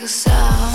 like a sound